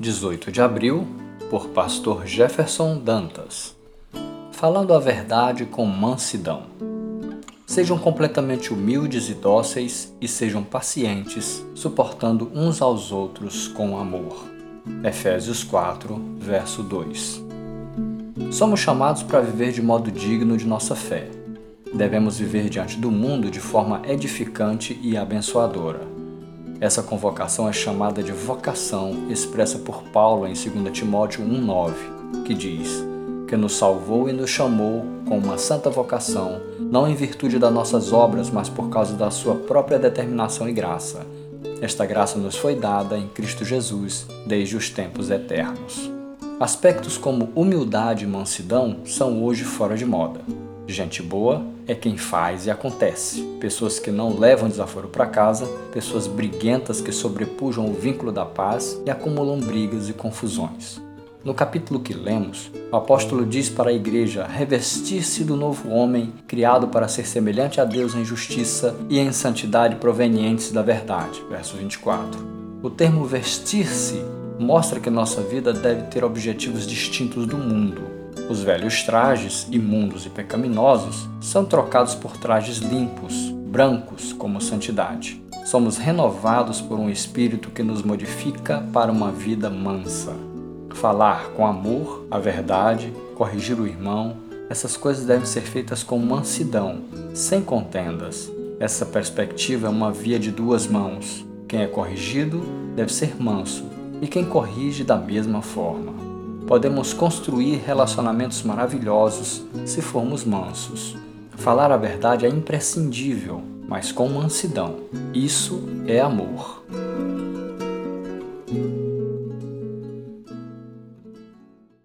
18 de abril, por Pastor Jefferson Dantas. Falando a verdade com mansidão. Sejam completamente humildes e dóceis e sejam pacientes, suportando uns aos outros com amor. Efésios 4, verso 2. Somos chamados para viver de modo digno de nossa fé. Devemos viver diante do mundo de forma edificante e abençoadora essa convocação é chamada de vocação, expressa por Paulo em 2 Timóteo 1,9, que diz: Que nos salvou e nos chamou com uma santa vocação, não em virtude das nossas obras, mas por causa da sua própria determinação e graça. Esta graça nos foi dada em Cristo Jesus desde os tempos eternos. Aspectos como humildade e mansidão são hoje fora de moda. Gente boa é quem faz e acontece. Pessoas que não levam desaforo para casa, pessoas briguentas que sobrepujam o vínculo da paz e acumulam brigas e confusões. No capítulo que lemos, o apóstolo diz para a igreja revestir-se do novo homem, criado para ser semelhante a Deus em justiça e em santidade provenientes da verdade. Verso 24. O termo vestir-se mostra que nossa vida deve ter objetivos distintos do mundo os velhos trajes, imundos e pecaminosos, são trocados por trajes limpos, brancos, como santidade. Somos renovados por um espírito que nos modifica para uma vida mansa. Falar com amor, a verdade, corrigir o irmão, essas coisas devem ser feitas com mansidão, sem contendas. Essa perspectiva é uma via de duas mãos. Quem é corrigido deve ser manso, e quem corrige da mesma forma podemos construir relacionamentos maravilhosos se formos mansos. Falar a verdade é imprescindível, mas com mansidão. Isso é amor.